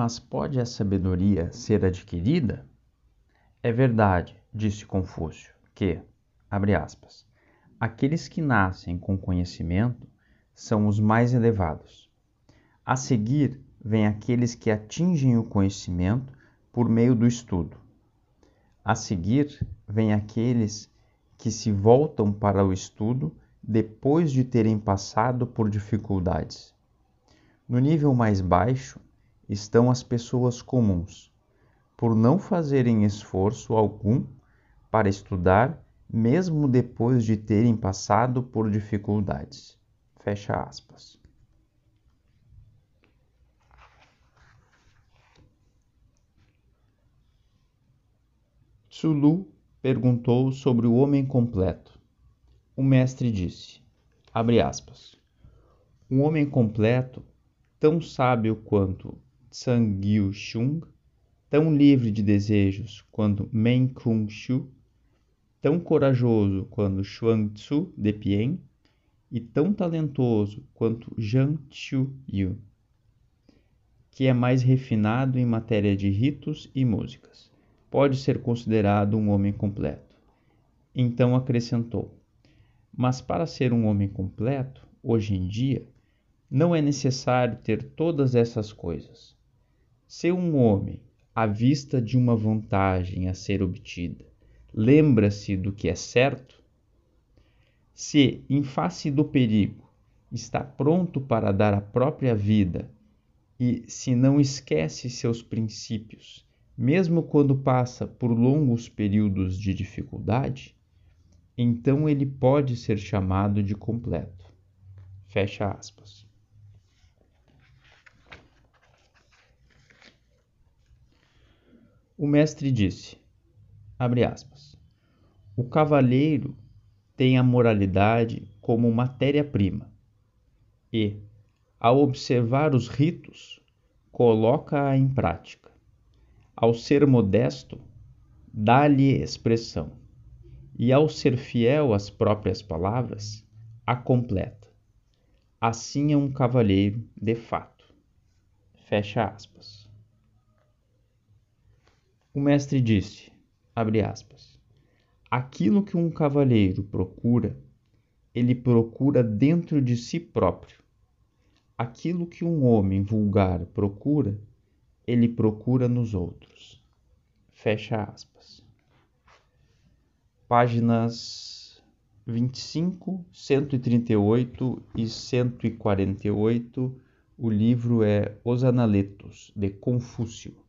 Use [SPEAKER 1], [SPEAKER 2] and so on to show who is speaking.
[SPEAKER 1] Mas pode a sabedoria ser adquirida? É verdade, disse Confúcio, que, abre aspas, aqueles que nascem com conhecimento são os mais elevados. A seguir, vêm aqueles que atingem o conhecimento por meio do estudo. A seguir, vêm aqueles que se voltam para o estudo depois de terem passado por dificuldades. No nível mais baixo estão as pessoas comuns, por não fazerem esforço algum para estudar, mesmo depois de terem passado por dificuldades. Fecha aspas. Tsulu perguntou sobre o homem completo. O mestre disse, abre aspas, um homem completo, tão sábio quanto Tsangyu Chung, tão livre de desejos quanto Men Kung Shu, tão corajoso quanto Xuan Tzu de Pien e tão talentoso quanto Zhang Yu, que é mais refinado em matéria de ritos e músicas pode ser considerado um homem completo. Então acrescentou: Mas para ser um homem completo, hoje em dia, não é necessário ter todas essas coisas. Se um homem, à vista de uma vantagem a ser obtida, lembra-se do que é certo, se, em face do perigo, está pronto para dar a própria vida e se não esquece seus princípios mesmo quando passa por longos períodos de dificuldade, então ele pode ser chamado de completo. Fecha aspas. O mestre disse, aspas, o cavalheiro tem a moralidade como matéria-prima e, ao observar os ritos, coloca-a em prática ao ser modesto, dá-lhe expressão, e ao ser fiel às próprias palavras, a completa. Assim é um cavalheiro de fato. Fecha aspas. O mestre disse, aspas, aquilo que um cavalheiro procura, ele procura dentro de si próprio. Aquilo que um homem vulgar procura, ele procura nos outros. Fecha aspas. Páginas 25, 138 e 148. O livro é Os Analetos, de Confúcio.